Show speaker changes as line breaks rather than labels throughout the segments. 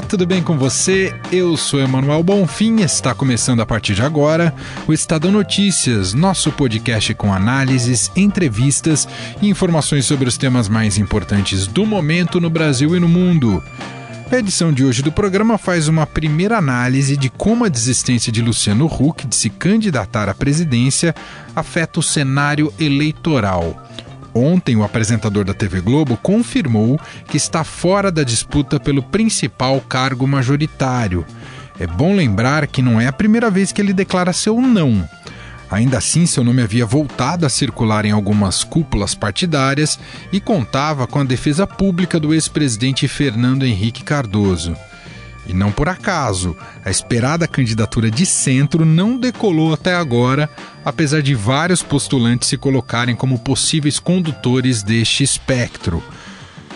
Olá, tudo bem com você? Eu sou Emanuel Bonfim está começando a partir de agora o Estadão Notícias, nosso podcast com análises, entrevistas e informações sobre os temas mais importantes do momento no Brasil e no mundo. A edição de hoje do programa faz uma primeira análise de como a desistência de Luciano Huck de se candidatar à presidência afeta o cenário eleitoral. Ontem, o apresentador da TV Globo confirmou que está fora da disputa pelo principal cargo majoritário. É bom lembrar que não é a primeira vez que ele declara seu não. Ainda assim, seu nome havia voltado a circular em algumas cúpulas partidárias e contava com a defesa pública do ex-presidente Fernando Henrique Cardoso. E não por acaso, a esperada candidatura de centro não decolou até agora, apesar de vários postulantes se colocarem como possíveis condutores deste espectro.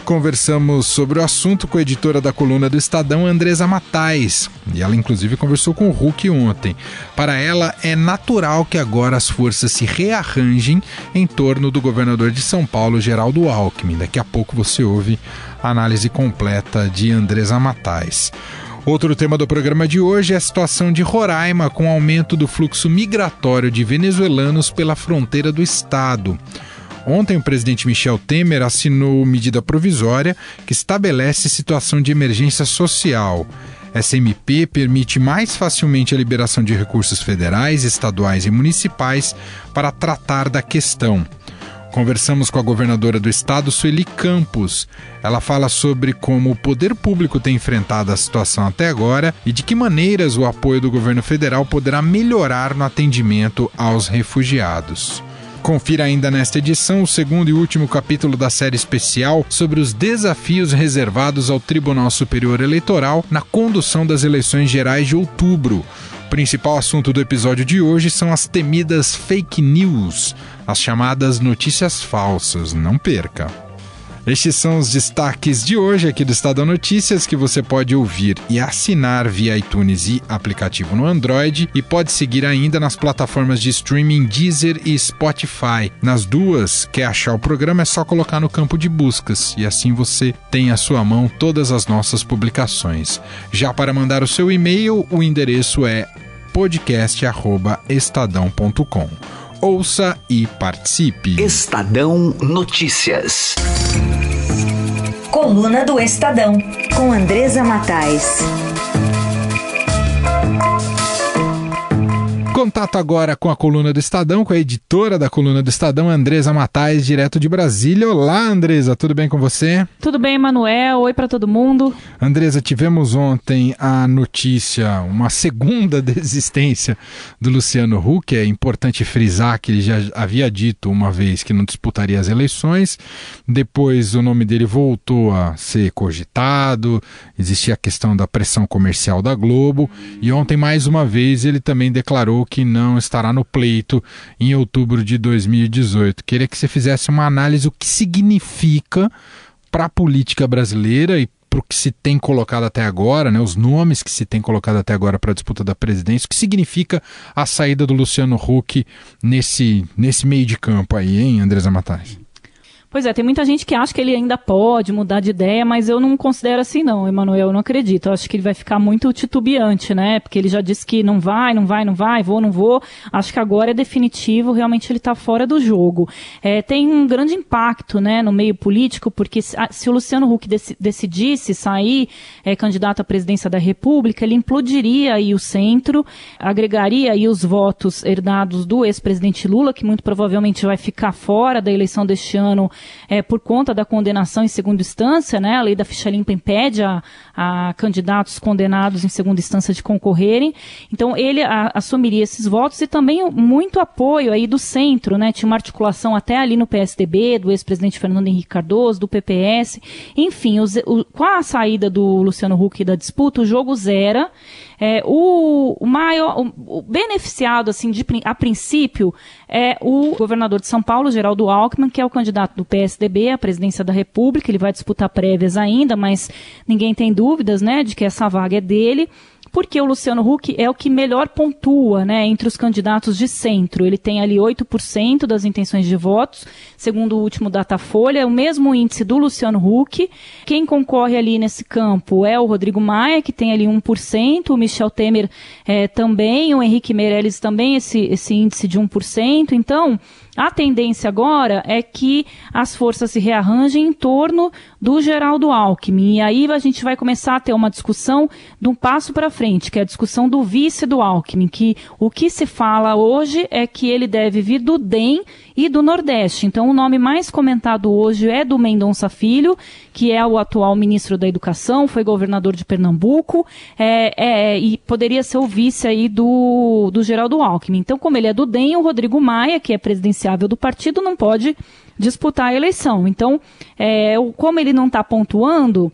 Conversamos sobre o assunto com a editora da coluna do Estadão, Andresa Matais, e ela inclusive conversou com o Hulk ontem. Para ela, é natural que agora as forças se rearranjem em torno do governador de São Paulo, Geraldo Alckmin. Daqui a pouco você ouve a análise completa de Andresa Matais. Outro tema do programa de hoje é a situação de Roraima com o aumento do fluxo migratório de venezuelanos pela fronteira do estado. Ontem, o presidente Michel Temer assinou medida provisória que estabelece situação de emergência social. Essa MP permite mais facilmente a liberação de recursos federais, estaduais e municipais para tratar da questão. Conversamos com a governadora do estado, Sueli Campos. Ela fala sobre como o poder público tem enfrentado a situação até agora e de que maneiras o apoio do governo federal poderá melhorar no atendimento aos refugiados. Confira ainda nesta edição o segundo e último capítulo da série especial sobre os desafios reservados ao Tribunal Superior Eleitoral na condução das eleições gerais de outubro. O principal assunto do episódio de hoje são as temidas fake news, as chamadas notícias falsas. Não perca! Estes são os destaques de hoje aqui do Estadão Notícias que você pode ouvir e assinar via iTunes e aplicativo no Android e pode seguir ainda nas plataformas de streaming Deezer e Spotify. Nas duas, quer achar o programa é só colocar no campo de buscas e assim você tem à sua mão todas as nossas publicações. Já para mandar o seu e-mail, o endereço é podcast@estadão.com. Ouça e participe.
Estadão Notícias.
Coluna do Estadão, com Andresa Matais.
Contato agora com a coluna do Estadão, com a editora da coluna do Estadão, Andresa Matais, direto de Brasília. Olá, Andresa, tudo bem com você?
Tudo bem, Manuel. Oi para todo mundo.
Andresa, tivemos ontem a notícia, uma segunda desistência do Luciano Huck. É importante frisar que ele já havia dito uma vez que não disputaria as eleições. Depois o nome dele voltou a ser cogitado. Existia a questão da pressão comercial da Globo. E ontem, mais uma vez, ele também declarou que não estará no pleito em outubro de 2018. Queria que você fizesse uma análise do que significa para a política brasileira e para o que se tem colocado até agora, né, os nomes que se tem colocado até agora para a disputa da presidência, o que significa a saída do Luciano Huck nesse, nesse meio de campo aí, hein, Andresa Matais?
Pois é, tem muita gente que acha que ele ainda pode mudar de ideia, mas eu não considero assim não, Emanuel, eu não acredito. Eu acho que ele vai ficar muito titubeante, né? Porque ele já disse que não vai, não vai, não vai, vou, não vou. Acho que agora é definitivo, realmente ele está fora do jogo. É, tem um grande impacto, né, no meio político, porque se, se o Luciano Huck dec, decidisse sair é, candidato à presidência da República, ele implodiria aí o centro, agregaria aí os votos herdados do ex-presidente Lula, que muito provavelmente vai ficar fora da eleição deste ano é, por conta da condenação em segunda instância, né? A lei da ficha limpa impede a, a candidatos condenados em segunda instância de concorrerem. Então ele a, assumiria esses votos e também muito apoio aí do centro, né? Tinha uma articulação até ali no PSDB, do ex-presidente Fernando Henrique Cardoso, do PPS, enfim, os, o, com a saída do Luciano Huck da disputa, o jogo zera. É, o, o, maior, o, o, beneficiado, assim, de, a princípio, é o governador de São Paulo, Geraldo Alckmin, que é o candidato do PSDB à presidência da República. Ele vai disputar prévias ainda, mas ninguém tem dúvidas, né, de que essa vaga é dele porque o Luciano Huck é o que melhor pontua né, entre os candidatos de centro. Ele tem ali 8% das intenções de votos, segundo o último Datafolha, é o mesmo índice do Luciano Huck. Quem concorre ali nesse campo é o Rodrigo Maia, que tem ali 1%, o Michel Temer é, também, o Henrique Meirelles também, esse, esse índice de 1%. Então, a tendência agora é que as forças se rearranjem em torno do Geraldo Alckmin. E aí a gente vai começar a ter uma discussão de um passo para frente, que é a discussão do vice do Alckmin, que o que se fala hoje é que ele deve vir do DEM e do Nordeste. Então, o nome mais comentado hoje é do Mendonça Filho, que é o atual ministro da Educação, foi governador de Pernambuco, é, é, e poderia ser o vice aí do, do Geraldo Alckmin. Então, como ele é do DEM, o Rodrigo Maia, que é do partido, não pode disputar a eleição. Então, é, como ele não está pontuando,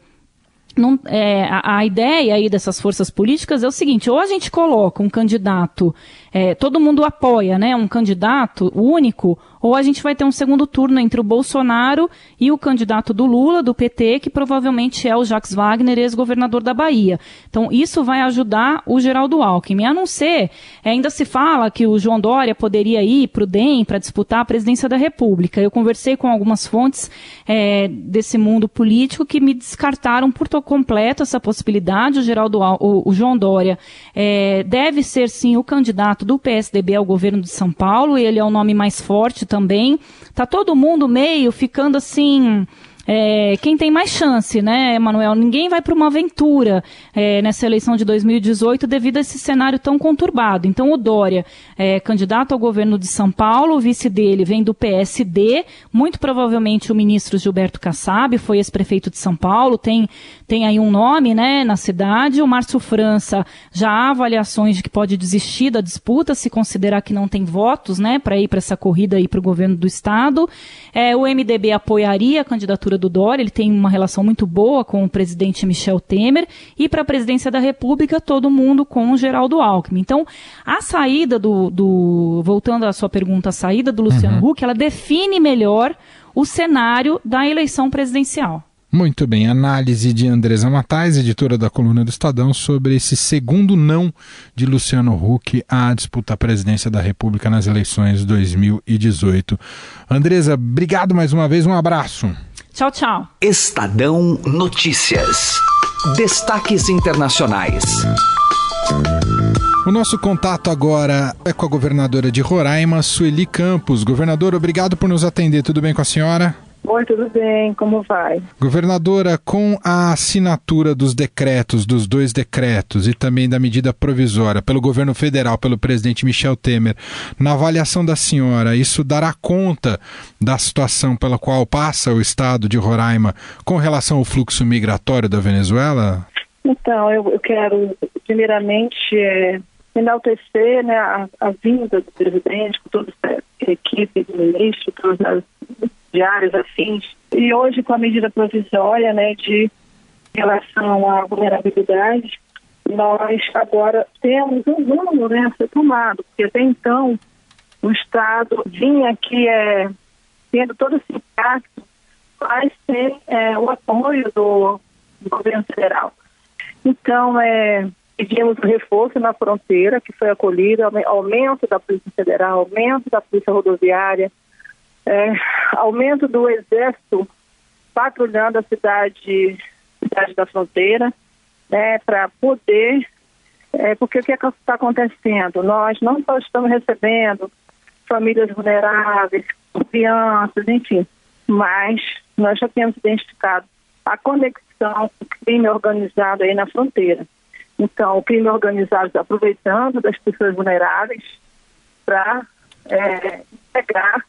não, é, a, a, ideia aí dessas forças políticas é o seguinte: ou a gente coloca um candidato, é, todo mundo apoia, né, um candidato único, ou a gente vai ter um segundo turno entre o Bolsonaro e o candidato do Lula, do PT, que provavelmente é o Jacques Wagner, ex-governador da Bahia. Então, isso vai ajudar o Geraldo Alckmin. A não ser, ainda se fala que o João Dória poderia ir para o DEM para disputar a presidência da República. Eu conversei com algumas fontes é, desse mundo político que me descartaram por completo essa possibilidade. O, Geraldo, o, o João Dória é, deve ser, sim, o candidato do PSDB ao governo de São Paulo. Ele é o nome mais forte também. Tá todo mundo meio ficando assim é, quem tem mais chance, né, Emanuel? Ninguém vai para uma aventura é, nessa eleição de 2018 devido a esse cenário tão conturbado. Então, o Dória é candidato ao governo de São Paulo, o vice dele vem do PSD, muito provavelmente o ministro Gilberto Kassab, foi ex-prefeito de São Paulo, tem, tem aí um nome né, na cidade. O Márcio França já há avaliações de que pode desistir da disputa se considerar que não tem votos né, para ir para essa corrida para o governo do Estado. É, o MDB apoiaria a candidatura do Dória, ele tem uma relação muito boa com o presidente Michel Temer, e para a presidência da República, todo mundo com o Geraldo Alckmin. Então, a saída do, do voltando à sua pergunta, a saída do Luciano uhum. Huck, ela define melhor o cenário da eleição presidencial.
Muito bem, análise de Andresa Matais, editora da coluna do Estadão, sobre esse segundo não de Luciano Huck à disputa à presidência da República nas eleições 2018. Andresa, obrigado mais uma vez, um abraço.
Tchau, tchau.
Estadão Notícias. Destaques internacionais.
O nosso contato agora é com a governadora de Roraima, Sueli Campos. Governador, obrigado por nos atender. Tudo bem com a senhora?
Oi, tudo bem? Como vai?
Governadora, com a assinatura dos decretos, dos dois decretos e também da medida provisória pelo governo federal, pelo presidente Michel Temer, na avaliação da senhora, isso dará conta da situação pela qual passa o estado de Roraima com relação ao fluxo migratório da Venezuela?
Então, eu, eu quero, primeiramente, é, enaltecer né, a, a, vinda do presidente, com toda a equipe do ministro, todas as diários afins. E hoje, com a medida provisória né, de relação à vulnerabilidade, nós agora temos um rumo né, a ser tomado, porque até então o Estado vinha aqui é, tendo todo esse impacto, vai ser é, o apoio do, do governo federal. Então, é, pedimos reforço na fronteira, que foi acolhido, aumento da Polícia Federal, aumento da Polícia Rodoviária, é, aumento do exército patrulhando a cidade, cidade da fronteira, né, para poder, é, porque o que é está acontecendo? Nós não só estamos recebendo famílias vulneráveis, crianças, enfim, mas nós já temos identificado a conexão com o crime organizado aí na fronteira. Então, o crime organizado está aproveitando das pessoas vulneráveis para é, pegar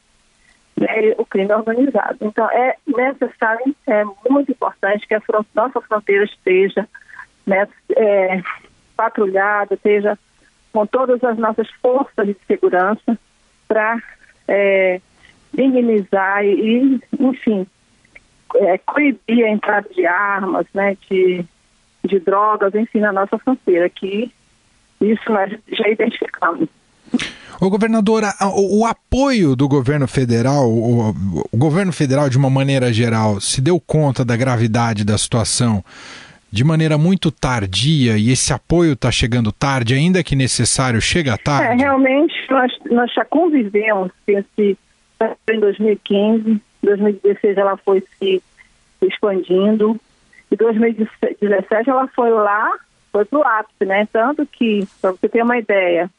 né, o crime organizado. Então, é necessário, é muito importante que a front nossa fronteira esteja né, é, patrulhada, esteja com todas as nossas forças de segurança para é, minimizar e, enfim, é, coibir a entrada de armas, né, de, de drogas, enfim, na nossa fronteira, que isso nós já identificamos.
O governador, o, o, apoio do governo federal, o, o, governo federal de uma maneira geral, se deu conta da gravidade da situação de maneira muito tardia e esse apoio está chegando tarde, ainda que necessário, chega tarde?
É, realmente, nós, nós já convivemos esse, em 2015, 2016 ela foi se expandindo, e 2017 ela foi lá, foi para o ápice, né? Tanto que, para você ter uma ideia,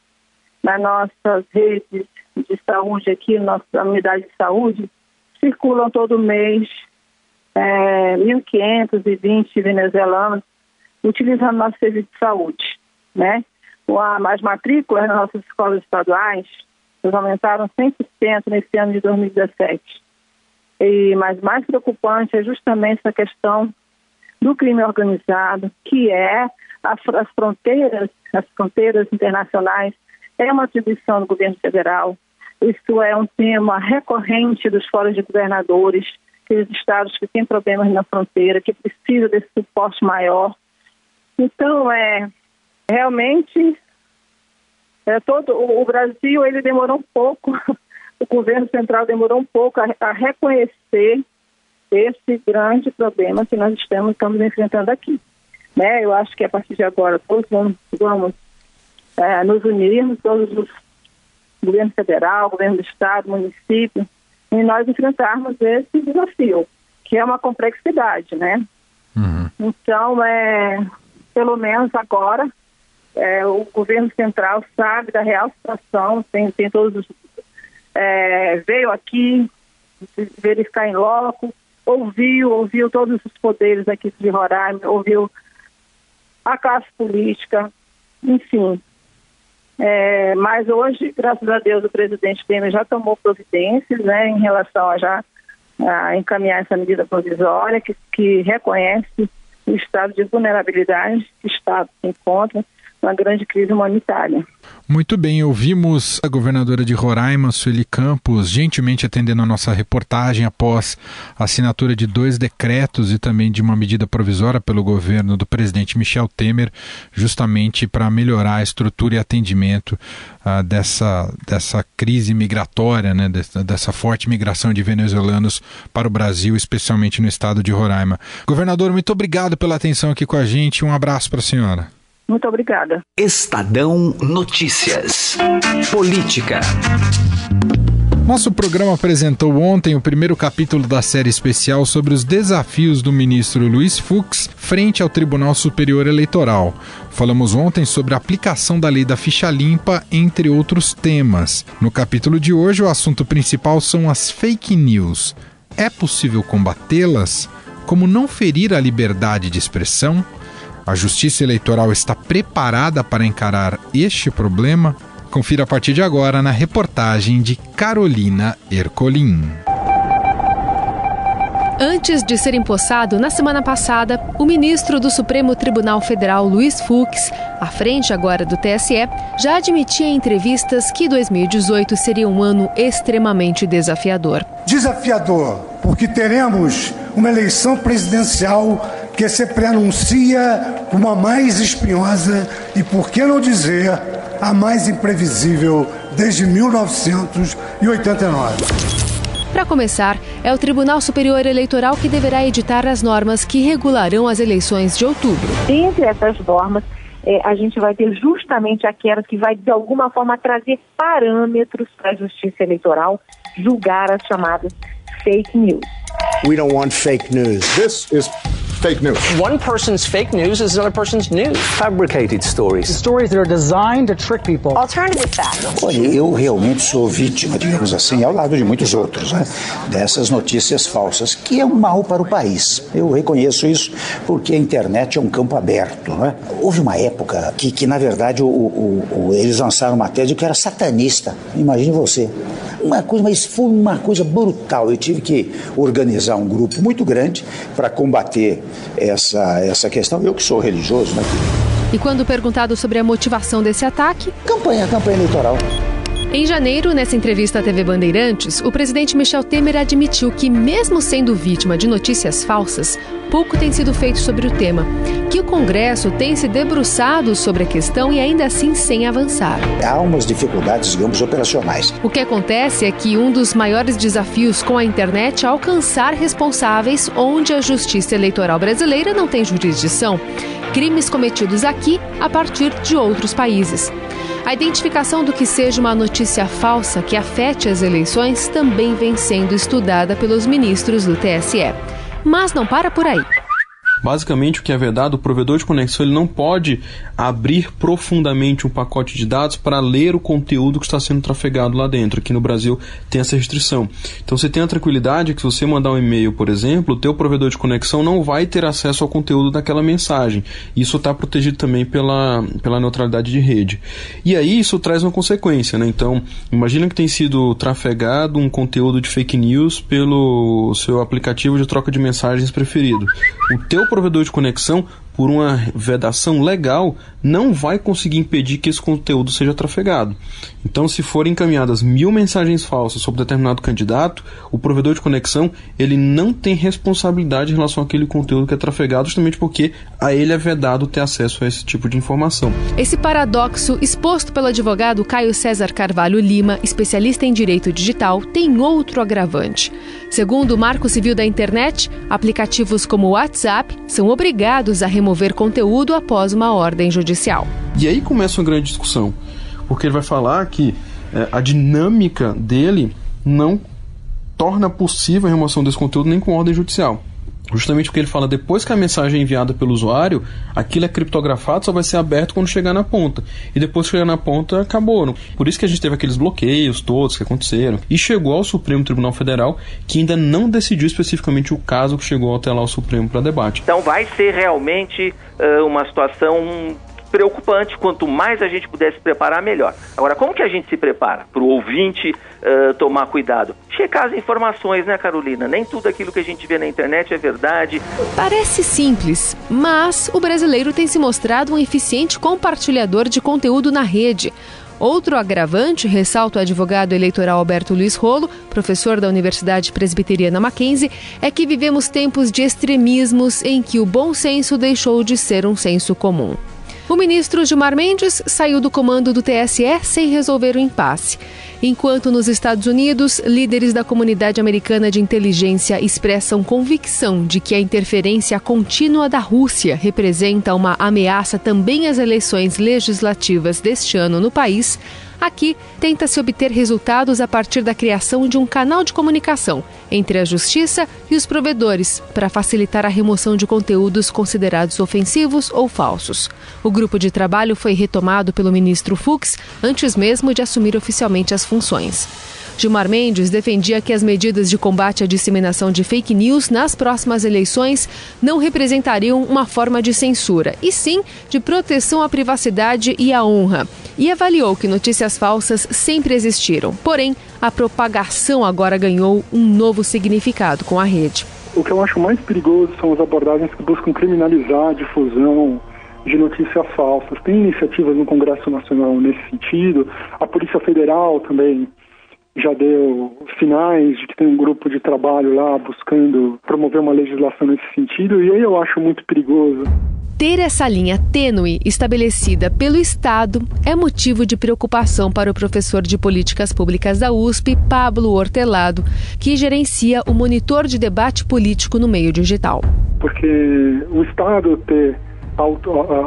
nas nossas redes de saúde aqui, nossa unidade de saúde, circulam todo mês é, 1.520 venezuelanos utilizando nosso serviço de saúde, né? As matrículas nas nossas escolas estaduais aumentaram 100% nesse ano de 2017. E, mas mais preocupante é justamente essa questão do crime organizado, que é as, as fronteiras, as fronteiras internacionais é uma atribuição do governo federal. Isso é um tema recorrente dos fóruns de governadores, aqueles estados que têm problemas na fronteira, que precisam desse suporte maior. Então, é realmente é, todo o Brasil ele demorou um pouco, o governo central demorou um pouco a, a reconhecer esse grande problema que nós estamos, estamos enfrentando aqui. Né? Eu acho que a partir de agora todos vamos, vamos é, nos unirmos, todos os governo federal, governo do estado, município, e nós enfrentarmos esse desafio, que é uma complexidade, né? Uhum. Então, é, pelo menos agora, é, o governo central sabe da real situação, tem, tem todos os, é, veio aqui verificar em loco, ouviu, ouviu todos os poderes aqui de Roraima, ouviu a classe política, enfim, é, mas hoje, graças a Deus, o presidente Temer já tomou providências né, em relação a já a encaminhar essa medida provisória que, que reconhece o estado de vulnerabilidade que o Estado se encontra uma grande crise humanitária.
Muito bem, ouvimos a governadora de Roraima, Sueli Campos, gentilmente atendendo a nossa reportagem após a assinatura de dois decretos e também de uma medida provisória pelo governo do presidente Michel Temer, justamente para melhorar a estrutura e atendimento uh, dessa, dessa crise migratória, né, dessa, dessa forte migração de venezuelanos para o Brasil, especialmente no estado de Roraima. Governador, muito obrigado pela atenção aqui com a gente. Um abraço para a senhora.
Muito obrigada.
Estadão Notícias. Política.
Nosso programa apresentou ontem o primeiro capítulo da série especial sobre os desafios do ministro Luiz Fux frente ao Tribunal Superior Eleitoral. Falamos ontem sobre a aplicação da lei da ficha limpa, entre outros temas. No capítulo de hoje, o assunto principal são as fake news. É possível combatê-las? Como não ferir a liberdade de expressão? A Justiça Eleitoral está preparada para encarar este problema? Confira a partir de agora na reportagem de Carolina Ercolim.
Antes de ser empossado na semana passada, o ministro do Supremo Tribunal Federal, Luiz Fux, à frente agora do TSE, já admitia em entrevistas que 2018 seria um ano extremamente desafiador.
Desafiador, porque teremos uma eleição presidencial que se preanuncia como a mais espinhosa e, por que não dizer, a mais imprevisível desde 1989.
Para começar, é o Tribunal Superior Eleitoral que deverá editar as normas que regularão as eleições de outubro.
Entre essas normas, é, a gente vai ter justamente aquelas que vai, de alguma forma, trazer parâmetros para a justiça eleitoral julgar as chamadas fake news.
We don't want fake news.
This is fake news.
One person's fake news is another person's news.
Fabricated stories.
Stories that are designed to trick people.
Alternative facts.
Olha, eu realmente sou vítima, digamos assim, ao lado de muitos outros, né, dessas notícias falsas, que é um mal para o país. Eu reconheço isso porque a internet é um campo aberto. Né? Houve uma época que, que na verdade, o, o, o, eles lançaram uma tese que era satanista. Imagine você. Uma coisa, mas foi uma coisa brutal. Eu tive que organizar um grupo muito grande para combater essa, essa questão. Eu que sou religioso, né?
E quando perguntado sobre a motivação desse ataque?
Campanha, campanha eleitoral.
Em janeiro, nessa entrevista à TV Bandeirantes, o presidente Michel Temer admitiu que, mesmo sendo vítima de notícias falsas, pouco tem sido feito sobre o tema, que o Congresso tem se debruçado sobre a questão e ainda assim sem avançar.
Há umas dificuldades, digamos, operacionais.
O que acontece é que um dos maiores desafios com a internet é alcançar responsáveis onde a justiça eleitoral brasileira não tem jurisdição. Crimes cometidos aqui a partir de outros países. A identificação do que seja uma notícia falsa que afete as eleições também vem sendo estudada pelos ministros do TSE. Mas não para por aí.
Basicamente, o que é vedado, o provedor de conexão ele não pode abrir profundamente um pacote de dados para ler o conteúdo que está sendo trafegado lá dentro. Aqui no Brasil tem essa restrição. Então você tem a tranquilidade que se você mandar um e-mail, por exemplo, o teu provedor de conexão não vai ter acesso ao conteúdo daquela mensagem. Isso está protegido também pela, pela neutralidade de rede. E aí isso traz uma consequência, né? Então, imagina que tem sido trafegado um conteúdo de fake news pelo seu aplicativo de troca de mensagens preferido. O teu provedor de conexão por uma vedação legal, não vai conseguir impedir que esse conteúdo seja trafegado. Então, se forem encaminhadas mil mensagens falsas sobre determinado candidato, o provedor de conexão ele não tem responsabilidade em relação àquele conteúdo que é trafegado, justamente porque a ele é vedado ter acesso a esse tipo de informação.
Esse paradoxo, exposto pelo advogado Caio César Carvalho Lima, especialista em direito digital, tem outro agravante. Segundo o Marco Civil da Internet, aplicativos como o WhatsApp são obrigados a remover conteúdo após uma ordem judicial.
E aí começa uma grande discussão, porque ele vai falar que é, a dinâmica dele não torna possível a remoção desse conteúdo nem com ordem judicial. Justamente porque ele fala depois que a mensagem é enviada pelo usuário, aquilo é criptografado, só vai ser aberto quando chegar na ponta. E depois que chegar na ponta, acabou. Por isso que a gente teve aqueles bloqueios todos que aconteceram. E chegou ao Supremo Tribunal Federal, que ainda não decidiu especificamente o caso que chegou até lá ao Supremo para debate.
Então vai ser realmente uh, uma situação preocupante. Quanto mais a gente puder se preparar, melhor. Agora, como que a gente se prepara? Para o ouvinte uh, tomar cuidado. Checar as informações, né, Carolina? Nem tudo aquilo que a gente vê na internet é verdade.
Parece simples, mas o brasileiro tem se mostrado um eficiente compartilhador de conteúdo na rede. Outro agravante, ressalta o advogado eleitoral Alberto Luiz Rolo, professor da Universidade Presbiteriana Mackenzie, é que vivemos tempos de extremismos em que o bom senso deixou de ser um senso comum. O ministro Gilmar Mendes saiu do comando do TSE sem resolver o impasse. Enquanto nos Estados Unidos, líderes da comunidade americana de inteligência expressam convicção de que a interferência contínua da Rússia representa uma ameaça também às eleições legislativas deste ano no país, Aqui, tenta-se obter resultados a partir da criação de um canal de comunicação entre a Justiça e os provedores para facilitar a remoção de conteúdos considerados ofensivos ou falsos. O grupo de trabalho foi retomado pelo ministro Fux antes mesmo de assumir oficialmente as funções. Gilmar Mendes defendia que as medidas de combate à disseminação de fake news nas próximas eleições não representariam uma forma de censura, e sim de proteção à privacidade e à honra. E avaliou que notícias falsas sempre existiram, porém, a propagação agora ganhou um novo significado com a rede.
O que eu acho mais perigoso são as abordagens que buscam criminalizar a difusão de notícias falsas. Tem iniciativas no Congresso Nacional nesse sentido, a Polícia Federal também já deu sinais de que tem um grupo de trabalho lá buscando promover uma legislação nesse sentido, e aí eu acho muito perigoso.
Ter essa linha tênue estabelecida pelo Estado é motivo de preocupação para o professor de políticas públicas da USP, Pablo Hortelado, que gerencia o monitor de debate político no meio digital.
Porque o Estado ter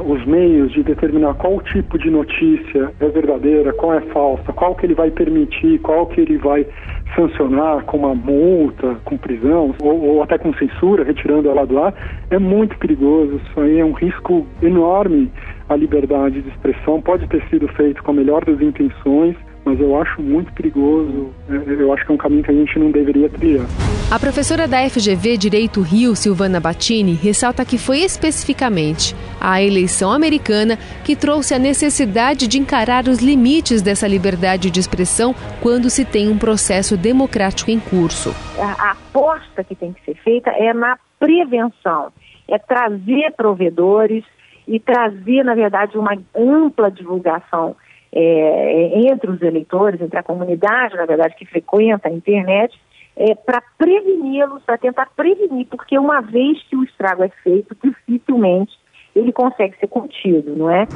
os meios de determinar qual tipo de notícia é verdadeira, qual é falsa, qual que ele vai permitir, qual que ele vai sancionar com uma multa, com prisão ou, ou até com censura, retirando ela do ar, é muito perigoso. Isso aí é um risco enorme à liberdade de expressão. Pode ter sido feito com a melhor das intenções, mas eu acho muito perigoso. É, eu acho que é um caminho que a gente não deveria trilhar.
A professora da FGV Direito Rio, Silvana Battini, ressalta que foi especificamente a eleição americana que trouxe a necessidade de encarar os limites dessa liberdade de expressão quando se tem um processo democrático em curso.
A aposta que tem que ser feita é na prevenção, é trazer provedores e trazer, na verdade, uma ampla divulgação é, entre os eleitores, entre a comunidade, na verdade, que frequenta a internet, é, para preveni-los, para tentar prevenir, porque uma vez que o estrago é feito, dificilmente ele consegue ser contido, não é?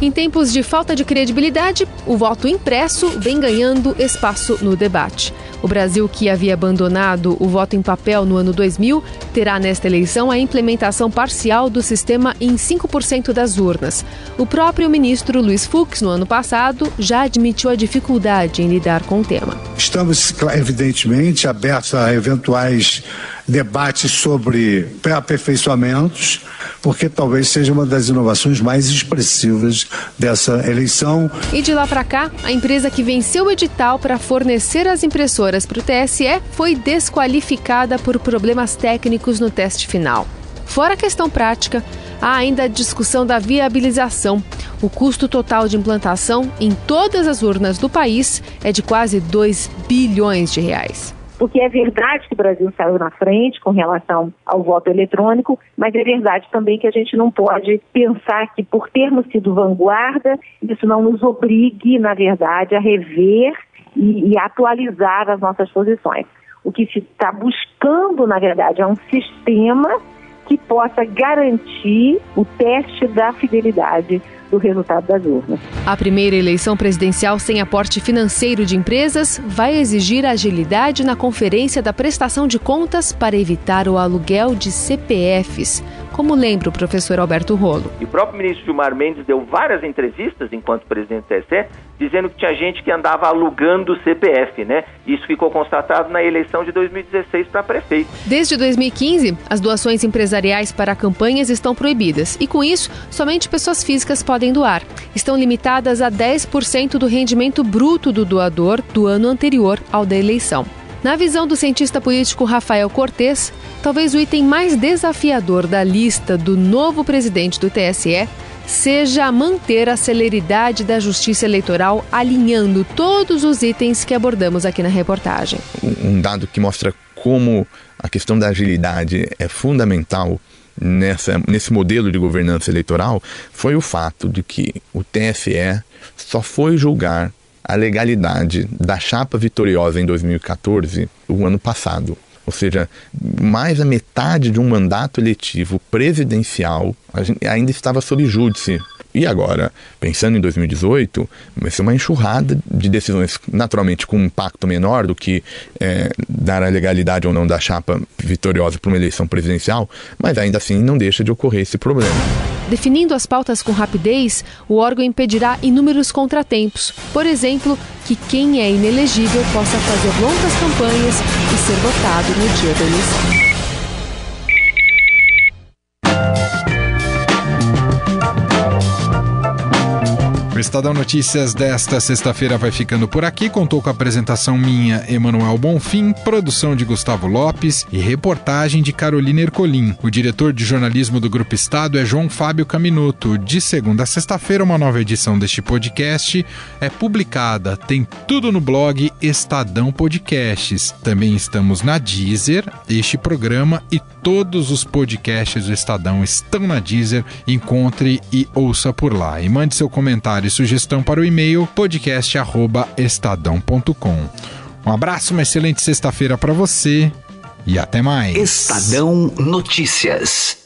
Em tempos de falta de credibilidade, o voto impresso vem ganhando espaço no debate. O Brasil, que havia abandonado o voto em papel no ano 2000, terá nesta eleição a implementação parcial do sistema em 5% das urnas. O próprio ministro Luiz Fux, no ano passado, já admitiu a dificuldade em lidar com o tema.
Estamos, evidentemente, abertos a eventuais debates sobre pré-aperfeiçoamentos, porque talvez seja uma das inovações mais expressivas dessa eleição.
E de lá para cá, a empresa que venceu o edital para fornecer as impressoras para o TSE foi desqualificada por problemas técnicos no teste final. Fora a questão prática, há ainda a discussão da viabilização. O custo total de implantação em todas as urnas do país é de quase 2 bilhões de reais
porque é verdade que o Brasil saiu na frente com relação ao voto eletrônico, mas é verdade também que a gente não pode pensar que por termos sido vanguarda, isso não nos obrigue, na verdade, a rever e, e atualizar as nossas posições. O que se está buscando, na verdade, é um sistema que possa garantir o teste da fidelidade do resultado das urnas.
A primeira eleição presidencial sem aporte financeiro de empresas vai exigir agilidade na conferência da prestação de contas para evitar o aluguel de CPFs como lembra o professor Alberto Rolo.
E o próprio ministro Gilmar Mendes deu várias entrevistas enquanto presidente do TSE, dizendo que tinha gente que andava alugando o CPF, né? Isso ficou constatado na eleição de 2016 para prefeito.
Desde 2015, as doações empresariais para campanhas estão proibidas e, com isso, somente pessoas físicas podem doar. Estão limitadas a 10% do rendimento bruto do doador do ano anterior ao da eleição. Na visão do cientista político Rafael Cortes, talvez o item mais desafiador da lista do novo presidente do TSE seja manter a celeridade da justiça eleitoral, alinhando todos os itens que abordamos aqui na reportagem.
Um dado que mostra como a questão da agilidade é fundamental nessa, nesse modelo de governança eleitoral foi o fato de que o TSE só foi julgar a legalidade da chapa vitoriosa em 2014, o ano passado. Ou seja, mais da metade de um mandato eletivo presidencial ainda estava sob júdice e agora, pensando em 2018, vai ser uma enxurrada de decisões, naturalmente com um impacto menor do que é, dar a legalidade ou não da chapa vitoriosa para uma eleição presidencial, mas ainda assim não deixa de ocorrer esse problema.
Definindo as pautas com rapidez, o órgão impedirá inúmeros contratempos. Por exemplo, que quem é inelegível possa fazer longas campanhas e ser votado no dia da eleição.
O Estadão Notícias desta sexta-feira vai ficando por aqui. Contou com a apresentação minha, Emanuel Bonfim, produção de Gustavo Lopes e reportagem de Carolina Ercolim. O diretor de jornalismo do Grupo Estado é João Fábio Caminoto. De segunda a sexta-feira, uma nova edição deste podcast é publicada. Tem tudo no blog Estadão Podcasts. Também estamos na Deezer. Este programa e todos os podcasts do Estadão estão na Deezer. Encontre e ouça por lá. E mande seu comentário e sugestão para o e-mail podcast@estadão.com. Um abraço, uma excelente sexta-feira para você e até mais.
Estadão Notícias.